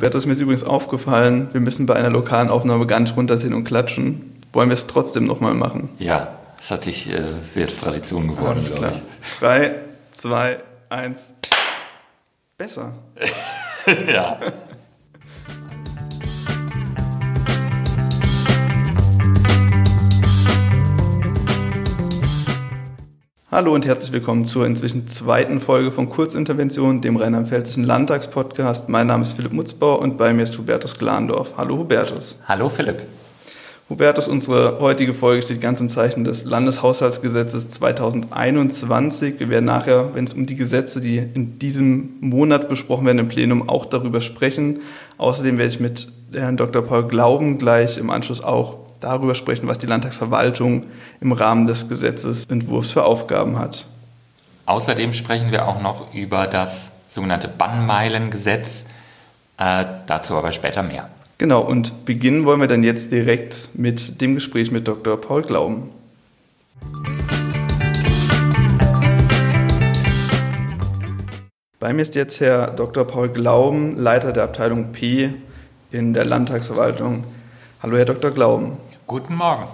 Hubertus, mir ist übrigens aufgefallen, wir müssen bei einer lokalen Aufnahme gar nicht runterziehen und klatschen. Wollen wir es trotzdem nochmal machen? Ja, das hat sich äh, sehr Tradition geworden, glaube ich. Drei, zwei, eins. Besser. ja. Hallo und herzlich willkommen zur inzwischen zweiten Folge von Kurzintervention, dem Rheinland-Pfälzischen Landtagspodcast. Mein Name ist Philipp Mutzbauer und bei mir ist Hubertus Glandorf. Hallo Hubertus. Hallo Philipp. Hubertus, unsere heutige Folge steht ganz im Zeichen des Landeshaushaltsgesetzes 2021. Wir werden nachher, wenn es um die Gesetze, die in diesem Monat besprochen werden, im Plenum auch darüber sprechen. Außerdem werde ich mit Herrn Dr. Paul Glauben gleich im Anschluss auch darüber sprechen, was die Landtagsverwaltung im Rahmen des Gesetzesentwurfs für Aufgaben hat. Außerdem sprechen wir auch noch über das sogenannte Bannmeilengesetz, äh, dazu aber später mehr. Genau, und beginnen wollen wir dann jetzt direkt mit dem Gespräch mit Dr. Paul Glauben. Bei mir ist jetzt Herr Dr. Paul Glauben, Leiter der Abteilung P in der Landtagsverwaltung. Hallo, Herr Dr. Glauben. Guten Morgen.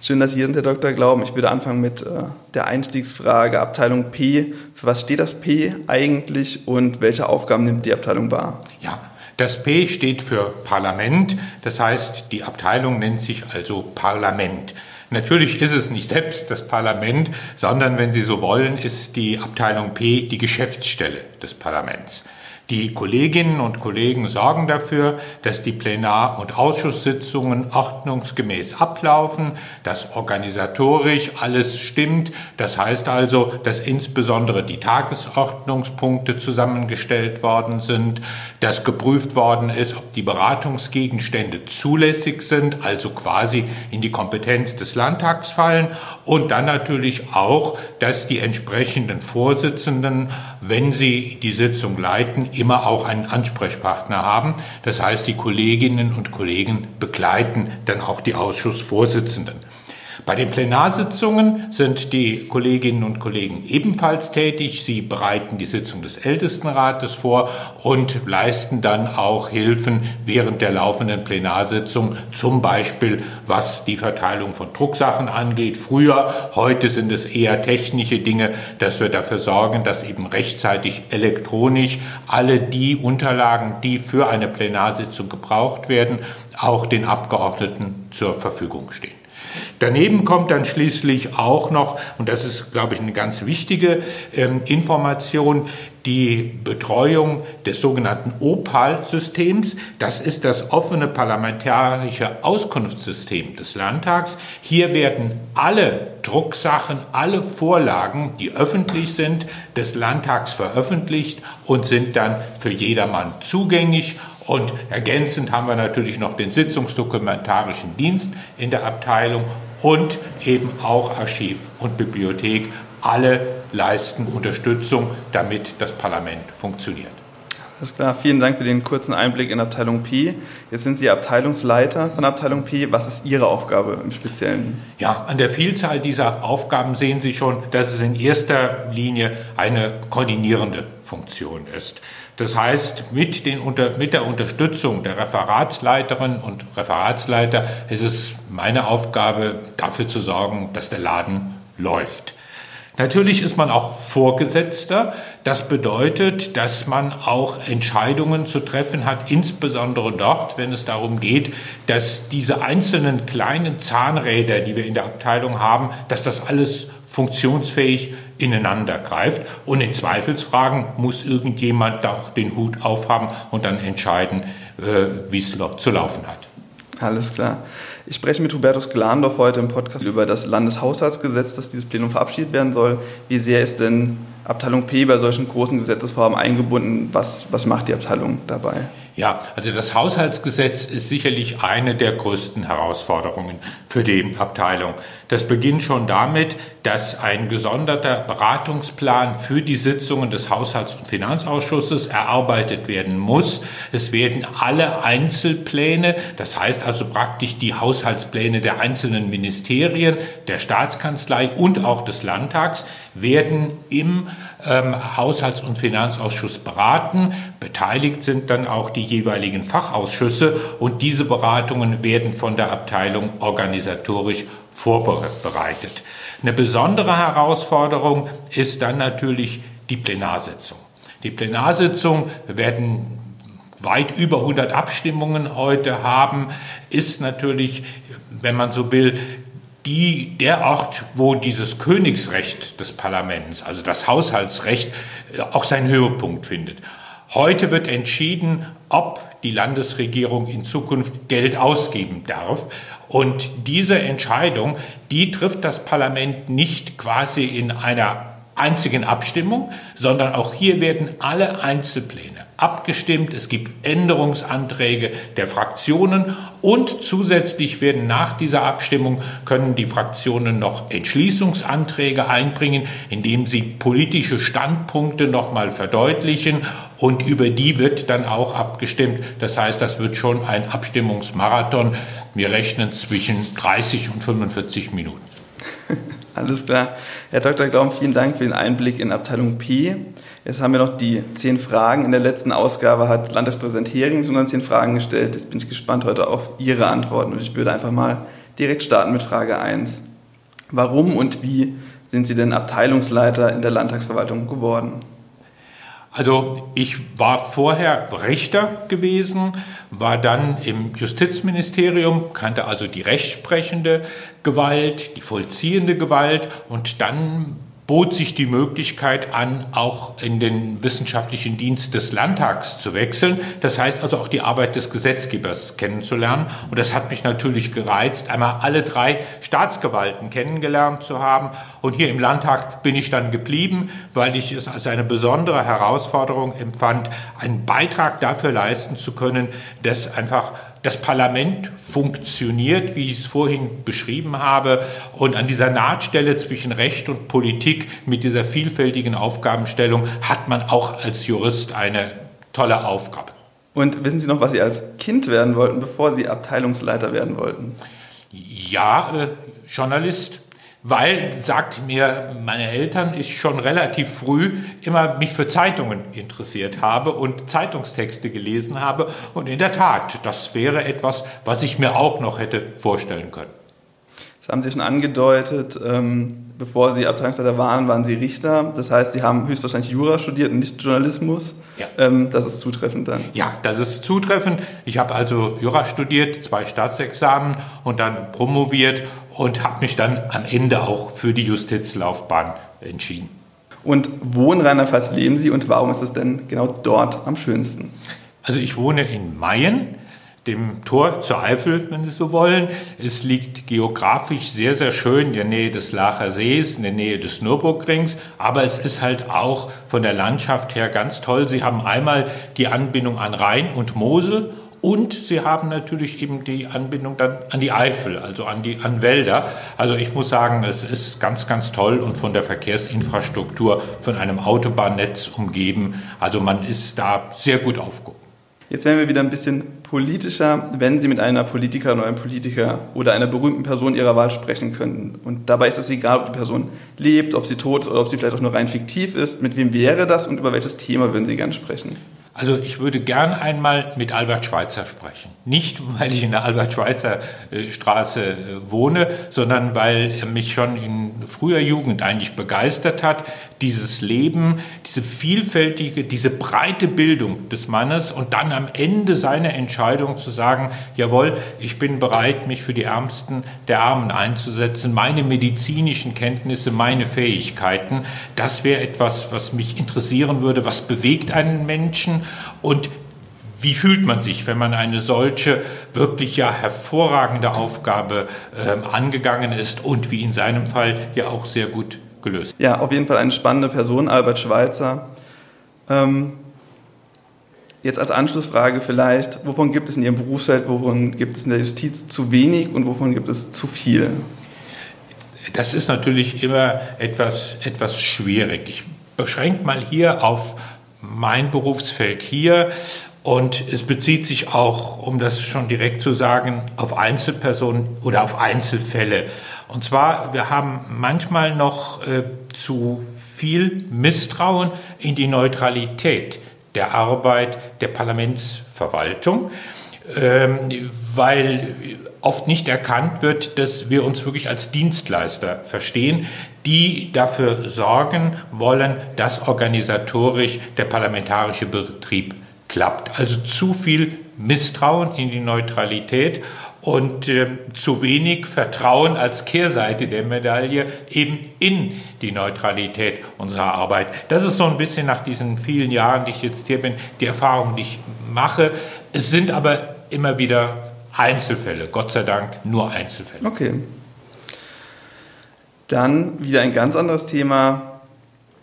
Schön, dass Sie hier sind, Herr Dr. Glauben. Ich würde anfangen mit äh, der Einstiegsfrage Abteilung P. Für was steht das P eigentlich und welche Aufgaben nimmt die Abteilung wahr? Ja, das P steht für Parlament. Das heißt, die Abteilung nennt sich also Parlament. Natürlich ist es nicht selbst das Parlament, sondern wenn Sie so wollen, ist die Abteilung P die Geschäftsstelle des Parlaments. Die Kolleginnen und Kollegen sorgen dafür, dass die Plenar- und Ausschusssitzungen ordnungsgemäß ablaufen, dass organisatorisch alles stimmt. Das heißt also, dass insbesondere die Tagesordnungspunkte zusammengestellt worden sind, dass geprüft worden ist, ob die Beratungsgegenstände zulässig sind, also quasi in die Kompetenz des Landtags fallen und dann natürlich auch, dass die entsprechenden Vorsitzenden, wenn sie die Sitzung leiten, immer auch einen Ansprechpartner haben. Das heißt, die Kolleginnen und Kollegen begleiten dann auch die Ausschussvorsitzenden. Bei den Plenarsitzungen sind die Kolleginnen und Kollegen ebenfalls tätig. Sie bereiten die Sitzung des Ältestenrates vor und leisten dann auch Hilfen während der laufenden Plenarsitzung, zum Beispiel was die Verteilung von Drucksachen angeht. Früher, heute sind es eher technische Dinge, dass wir dafür sorgen, dass eben rechtzeitig elektronisch alle die Unterlagen, die für eine Plenarsitzung gebraucht werden, auch den Abgeordneten zur Verfügung stehen. Daneben kommt dann schließlich auch noch, und das ist, glaube ich, eine ganz wichtige ähm, Information, die Betreuung des sogenannten OPAL-Systems. Das ist das offene parlamentarische Auskunftssystem des Landtags. Hier werden alle Drucksachen, alle Vorlagen, die öffentlich sind, des Landtags veröffentlicht und sind dann für jedermann zugänglich und ergänzend haben wir natürlich noch den sitzungsdokumentarischen Dienst in der Abteilung und eben auch Archiv und Bibliothek. Alle leisten Unterstützung, damit das Parlament funktioniert. Alles klar, vielen Dank für den kurzen Einblick in Abteilung P. Jetzt sind Sie Abteilungsleiter von Abteilung P. Was ist Ihre Aufgabe im Speziellen? Ja, an der Vielzahl dieser Aufgaben sehen Sie schon, dass es in erster Linie eine koordinierende Funktion ist. Das heißt, mit, den, mit der Unterstützung der Referatsleiterin und Referatsleiter ist es meine Aufgabe, dafür zu sorgen, dass der Laden läuft. Natürlich ist man auch Vorgesetzter. Das bedeutet, dass man auch Entscheidungen zu treffen hat, insbesondere dort, wenn es darum geht, dass diese einzelnen kleinen Zahnräder, die wir in der Abteilung haben, dass das alles funktionsfähig ineinander greift. Und in Zweifelsfragen muss irgendjemand da auch den Hut aufhaben und dann entscheiden, äh, wie es zu laufen hat. Alles klar. Ich spreche mit Hubertus Glandorf heute im Podcast über das Landeshaushaltsgesetz, das dieses Plenum verabschiedet werden soll. Wie sehr ist denn Abteilung P bei solchen großen Gesetzesvorhaben eingebunden? Was, was macht die Abteilung dabei? Ja, also das Haushaltsgesetz ist sicherlich eine der größten Herausforderungen für die Abteilung. Das beginnt schon damit, dass ein gesonderter Beratungsplan für die Sitzungen des Haushalts- und Finanzausschusses erarbeitet werden muss. Es werden alle Einzelpläne, das heißt also praktisch die Haushaltspläne der einzelnen Ministerien, der Staatskanzlei und auch des Landtags, werden im ähm, Haushalts- und Finanzausschuss beraten. Beteiligt sind dann auch die jeweiligen Fachausschüsse und diese Beratungen werden von der Abteilung organisatorisch vorbereitet. Eine besondere Herausforderung ist dann natürlich die Plenarsitzung. Die Plenarsitzung werden weit über 100 Abstimmungen heute haben, ist natürlich, wenn man so will, die, der Ort, wo dieses Königsrecht des Parlaments, also das Haushaltsrecht, äh, auch seinen Höhepunkt findet. Heute wird entschieden, ob die Landesregierung in Zukunft Geld ausgeben darf. Und diese Entscheidung, die trifft das Parlament nicht quasi in einer einzigen Abstimmung, sondern auch hier werden alle Einzelpläne abgestimmt. Es gibt Änderungsanträge der Fraktionen und zusätzlich werden nach dieser Abstimmung können die Fraktionen noch Entschließungsanträge einbringen, indem sie politische Standpunkte nochmal verdeutlichen und über die wird dann auch abgestimmt. Das heißt, das wird schon ein Abstimmungsmarathon. Wir rechnen zwischen 30 und 45 Minuten. Alles klar. Herr Dr. Glaum, vielen Dank für den Einblick in Abteilung P. Jetzt haben wir noch die zehn Fragen. In der letzten Ausgabe hat Landespräsident Hering so zehn Fragen gestellt. Jetzt bin ich gespannt heute auf Ihre Antworten und ich würde einfach mal direkt starten mit Frage 1. Warum und wie sind Sie denn Abteilungsleiter in der Landtagsverwaltung geworden? Also ich war vorher Richter gewesen, war dann im Justizministerium, kannte also die rechtsprechende Gewalt, die vollziehende Gewalt und dann bot sich die Möglichkeit an, auch in den wissenschaftlichen Dienst des Landtags zu wechseln. Das heißt also auch die Arbeit des Gesetzgebers kennenzulernen. Und das hat mich natürlich gereizt, einmal alle drei Staatsgewalten kennengelernt zu haben. Und hier im Landtag bin ich dann geblieben, weil ich es als eine besondere Herausforderung empfand, einen Beitrag dafür leisten zu können, dass einfach das Parlament funktioniert, wie ich es vorhin beschrieben habe. Und an dieser Nahtstelle zwischen Recht und Politik mit dieser vielfältigen Aufgabenstellung hat man auch als Jurist eine tolle Aufgabe. Und wissen Sie noch, was Sie als Kind werden wollten, bevor Sie Abteilungsleiter werden wollten? Ja, äh, Journalist weil, sagt mir meine Eltern, ich schon relativ früh immer mich für Zeitungen interessiert habe und Zeitungstexte gelesen habe. Und in der Tat, das wäre etwas, was ich mir auch noch hätte vorstellen können. Das haben Sie schon angedeutet. Ähm, bevor Sie Abteilungsleiter waren, waren Sie Richter. Das heißt, Sie haben höchstwahrscheinlich Jura studiert und nicht Journalismus. Ja. Ähm, das ist zutreffend dann. Ja, das ist zutreffend. Ich habe also Jura studiert, zwei Staatsexamen und dann promoviert und habe mich dann am Ende auch für die Justizlaufbahn entschieden. Und wo in Rheinland-Pfalz leben Sie und warum ist es denn genau dort am schönsten? Also ich wohne in Mayen, dem Tor zur Eifel, wenn Sie so wollen. Es liegt geografisch sehr, sehr schön in der Nähe des Lacher Sees, in der Nähe des Nürburgrings, aber es ist halt auch von der Landschaft her ganz toll. Sie haben einmal die Anbindung an Rhein und Mosel und sie haben natürlich eben die Anbindung dann an die Eifel, also an die an Wälder. Also ich muss sagen, es ist ganz, ganz toll und von der Verkehrsinfrastruktur, von einem Autobahnnetz umgeben. Also man ist da sehr gut aufgehoben. Jetzt werden wir wieder ein bisschen politischer, wenn Sie mit einer Politikerin oder einem Politiker oder einer berühmten Person Ihrer Wahl sprechen könnten. Und dabei ist es egal, ob die Person lebt, ob sie tot ist oder ob sie vielleicht auch nur rein fiktiv ist. Mit wem wäre das und über welches Thema würden Sie gerne sprechen? Also ich würde gern einmal mit Albert Schweitzer sprechen. Nicht, weil ich in der Albert-Schweitzer-Straße äh, wohne, sondern weil er mich schon in früher Jugend eigentlich begeistert hat. Dieses Leben, diese vielfältige, diese breite Bildung des Mannes und dann am Ende seine Entscheidung zu sagen, jawohl, ich bin bereit, mich für die Ärmsten der Armen einzusetzen, meine medizinischen Kenntnisse, meine Fähigkeiten, das wäre etwas, was mich interessieren würde, was bewegt einen Menschen und wie fühlt man sich, wenn man eine solche wirklich ja hervorragende Aufgabe äh, angegangen ist und wie in seinem Fall ja auch sehr gut gelöst? Ja, auf jeden Fall eine spannende Person, Albert Schweitzer. Ähm, jetzt als Anschlussfrage vielleicht, wovon gibt es in Ihrem Berufsfeld, wovon gibt es in der Justiz zu wenig und wovon gibt es zu viel? Das ist natürlich immer etwas, etwas schwierig. Ich beschränke mal hier auf mein Berufsfeld hier und es bezieht sich auch, um das schon direkt zu sagen, auf Einzelpersonen oder auf Einzelfälle. Und zwar, wir haben manchmal noch äh, zu viel Misstrauen in die Neutralität der Arbeit der Parlamentsverwaltung, ähm, weil oft nicht erkannt wird, dass wir uns wirklich als Dienstleister verstehen, die dafür sorgen wollen, dass organisatorisch der parlamentarische Betrieb klappt. Also zu viel Misstrauen in die Neutralität und äh, zu wenig Vertrauen als Kehrseite der Medaille eben in die Neutralität unserer Arbeit. Das ist so ein bisschen nach diesen vielen Jahren, die ich jetzt hier bin, die Erfahrung, die ich mache. Es sind aber immer wieder Einzelfälle, Gott sei Dank nur Einzelfälle. Okay. Dann wieder ein ganz anderes Thema.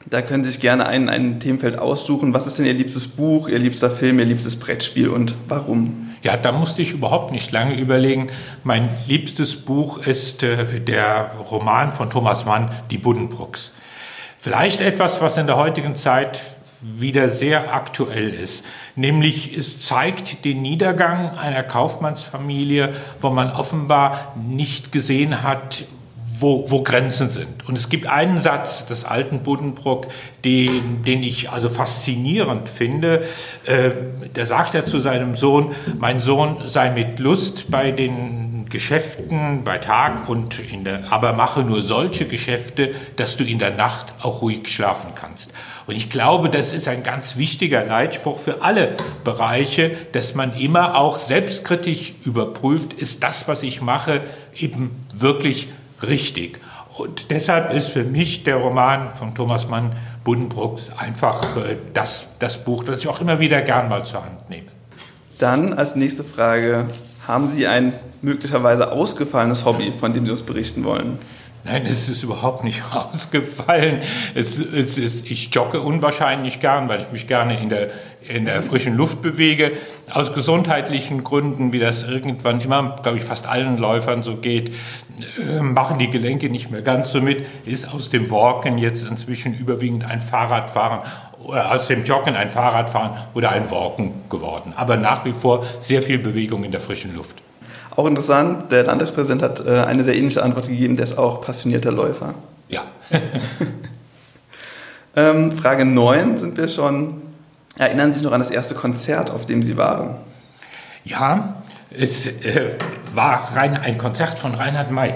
Da können Sie sich gerne ein, ein Themenfeld aussuchen. Was ist denn Ihr liebstes Buch, Ihr liebster Film, Ihr liebstes Brettspiel und warum? Ja, da musste ich überhaupt nicht lange überlegen. Mein liebstes Buch ist äh, der Roman von Thomas Mann, Die Buddenbrooks. Vielleicht etwas, was in der heutigen Zeit wieder sehr aktuell ist. Nämlich es zeigt den Niedergang einer Kaufmannsfamilie, wo man offenbar nicht gesehen hat, wo, wo Grenzen sind. Und es gibt einen Satz des alten Buddenbrook, den, den ich also faszinierend finde. Äh, da sagt er zu seinem Sohn, mein Sohn sei mit Lust bei den Geschäften bei Tag und in der, aber mache nur solche Geschäfte, dass du in der Nacht auch ruhig schlafen kannst. Und ich glaube, das ist ein ganz wichtiger Leitspruch für alle Bereiche, dass man immer auch selbstkritisch überprüft, ist das, was ich mache, eben wirklich richtig. Und deshalb ist für mich der Roman von Thomas Mann Buddenbrooks einfach äh, das, das Buch, das ich auch immer wieder gern mal zur Hand nehme. Dann als nächste Frage, haben Sie ein möglicherweise ausgefallenes Hobby, von dem Sie uns berichten wollen? Nein, es ist überhaupt nicht ausgefallen. Es, es ist, ich jogge unwahrscheinlich gern, weil ich mich gerne in der, in der frischen Luft bewege. Aus gesundheitlichen Gründen, wie das irgendwann immer, glaube ich, fast allen Läufern so geht, äh, machen die Gelenke nicht mehr ganz so mit. Ist aus dem Walken jetzt inzwischen überwiegend ein Fahrradfahren oder aus dem Joggen ein Fahrradfahren oder ein Walken geworden. Aber nach wie vor sehr viel Bewegung in der frischen Luft. Auch interessant, der Landtagspräsident hat äh, eine sehr ähnliche Antwort gegeben, der ist auch passionierter Läufer. Ja. ähm, Frage 9 sind wir schon. Erinnern Sie sich noch an das erste Konzert, auf dem Sie waren? Ja, es äh, war rein, ein Konzert von Reinhard May.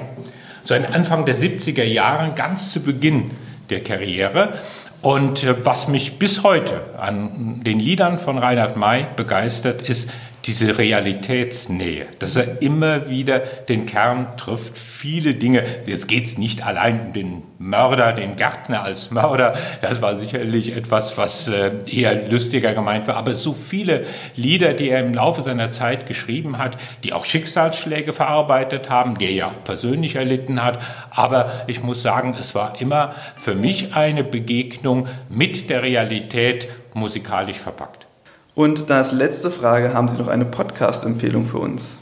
So ein Anfang der 70er Jahre, ganz zu Beginn der Karriere. Und äh, was mich bis heute an den Liedern von Reinhard May begeistert, ist diese Realitätsnähe, dass er immer wieder den Kern trifft, viele Dinge. Jetzt geht es nicht allein um den Mörder, den Gärtner als Mörder, das war sicherlich etwas, was äh, eher lustiger gemeint war, aber so viele Lieder, die er im Laufe seiner Zeit geschrieben hat, die auch Schicksalsschläge verarbeitet haben, die er ja auch persönlich erlitten hat, aber ich muss sagen, es war immer für mich eine Begegnung mit der Realität musikalisch verpackt. Und als letzte Frage, haben Sie noch eine Podcast-Empfehlung für uns?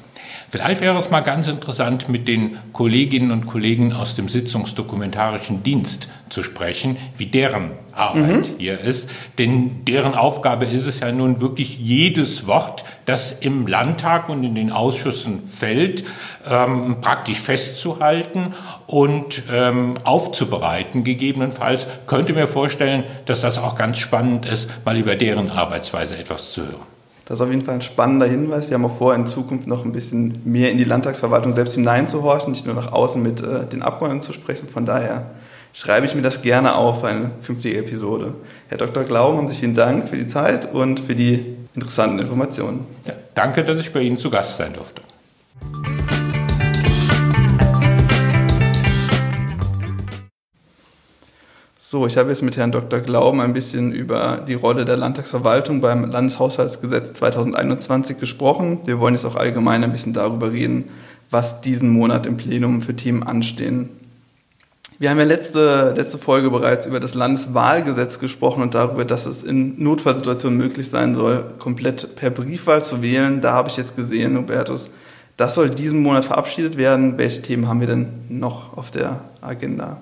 Vielleicht wäre es mal ganz interessant, mit den Kolleginnen und Kollegen aus dem Sitzungsdokumentarischen Dienst zu sprechen, wie deren Arbeit mhm. hier ist. Denn deren Aufgabe ist es ja nun wirklich jedes Wort, das im Landtag und in den Ausschüssen fällt, ähm, praktisch festzuhalten und ähm, aufzubereiten. Gegebenenfalls könnte mir vorstellen, dass das auch ganz spannend ist, mal über deren Arbeitsweise etwas zu hören. Das ist auf jeden Fall ein spannender Hinweis. Wir haben auch vor, in Zukunft noch ein bisschen mehr in die Landtagsverwaltung selbst hineinzuhorchen, nicht nur nach außen mit äh, den Abgeordneten zu sprechen. Von daher schreibe ich mir das gerne auf für eine künftige Episode. Herr Dr. Glauben, haben Sie vielen Dank für die Zeit und für die interessanten Informationen. Ja, danke, dass ich bei Ihnen zu Gast sein durfte. So, ich habe jetzt mit Herrn Dr. Glauben ein bisschen über die Rolle der Landtagsverwaltung beim Landeshaushaltsgesetz 2021 gesprochen. Wir wollen jetzt auch allgemein ein bisschen darüber reden, was diesen Monat im Plenum für Themen anstehen. Wir haben ja letzte, letzte Folge bereits über das Landeswahlgesetz gesprochen und darüber, dass es in Notfallsituationen möglich sein soll, komplett per Briefwahl zu wählen. Da habe ich jetzt gesehen, Hubertus, das soll diesen Monat verabschiedet werden. Welche Themen haben wir denn noch auf der Agenda?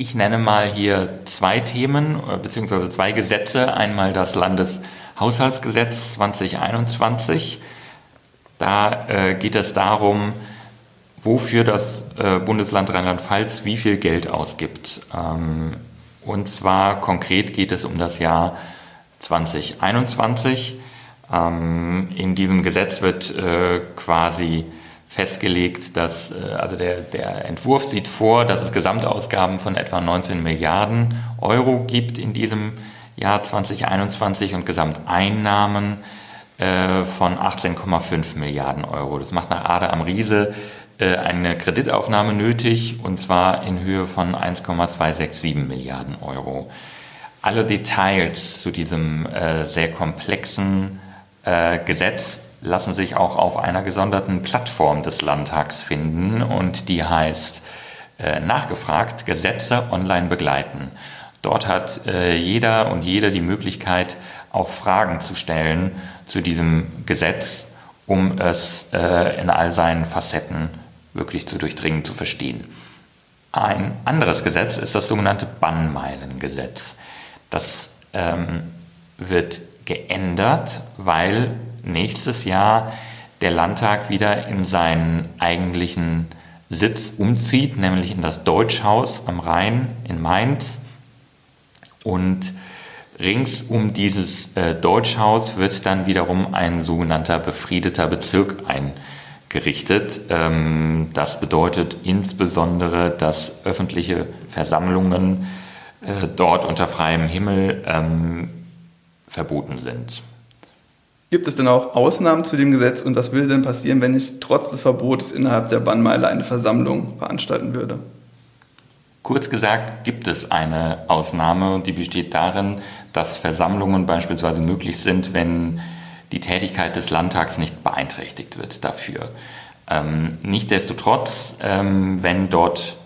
Ich nenne mal hier zwei Themen äh, beziehungsweise zwei Gesetze. Einmal das Landeshaushaltsgesetz 2021. Da äh, geht es darum, wofür das äh, Bundesland Rheinland-Pfalz wie viel Geld ausgibt. Ähm, Und zwar konkret geht es um das Jahr 2021. Ähm, in diesem Gesetz wird äh, quasi festgelegt, dass äh, also der, der Entwurf sieht vor, dass es Gesamtausgaben von etwa 19 Milliarden Euro gibt in diesem Jahr 2021 und Gesamteinnahmen äh, von 18,5 Milliarden Euro. Das macht nach Ade am Riese äh, eine Kreditaufnahme nötig und zwar in Höhe von 1,267 Milliarden Euro. Alle Details zu diesem sehr komplexen Gesetz lassen sich auch auf einer gesonderten Plattform des Landtags finden und die heißt äh, Nachgefragt Gesetze online begleiten. Dort hat äh, jeder und jede die Möglichkeit, auch Fragen zu stellen zu diesem Gesetz, um es äh, in all seinen Facetten wirklich zu durchdringen, zu verstehen. Ein anderes Gesetz ist das sogenannte Bannmeilengesetz. Das ähm, wird geändert, weil nächstes Jahr der Landtag wieder in seinen eigentlichen Sitz umzieht, nämlich in das Deutschhaus am Rhein in Mainz. Und rings um dieses äh, Deutschhaus wird dann wiederum ein sogenannter befriedeter Bezirk eingerichtet. Ähm, das bedeutet insbesondere, dass öffentliche Versammlungen äh, dort unter freiem Himmel ähm, verboten sind. Gibt es denn auch Ausnahmen zu dem Gesetz und was würde denn passieren, wenn ich trotz des Verbotes innerhalb der Bannmeile eine Versammlung veranstalten würde? Kurz gesagt gibt es eine Ausnahme und die besteht darin, dass Versammlungen beispielsweise möglich sind, wenn die Tätigkeit des Landtags nicht beeinträchtigt wird dafür. Ähm, Nichtsdestotrotz, ähm, wenn dort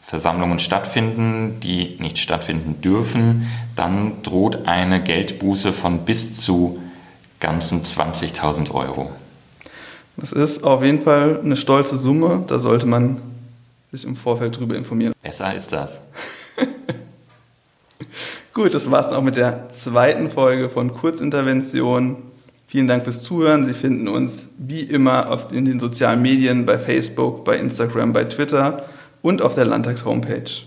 Versammlungen stattfinden, die nicht stattfinden dürfen, dann droht eine Geldbuße von bis zu ganzen 20.000 Euro. Das ist auf jeden Fall eine stolze Summe. Da sollte man sich im Vorfeld darüber informieren. Besser ist das. Gut, das war es dann auch mit der zweiten Folge von Kurzintervention. Vielen Dank fürs Zuhören. Sie finden uns wie immer in den sozialen Medien, bei Facebook, bei Instagram, bei Twitter und auf der Landtags-Homepage.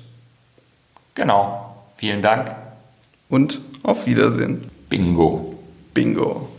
Genau. Vielen Dank. Und auf Wiedersehen. Bingo. Bingo.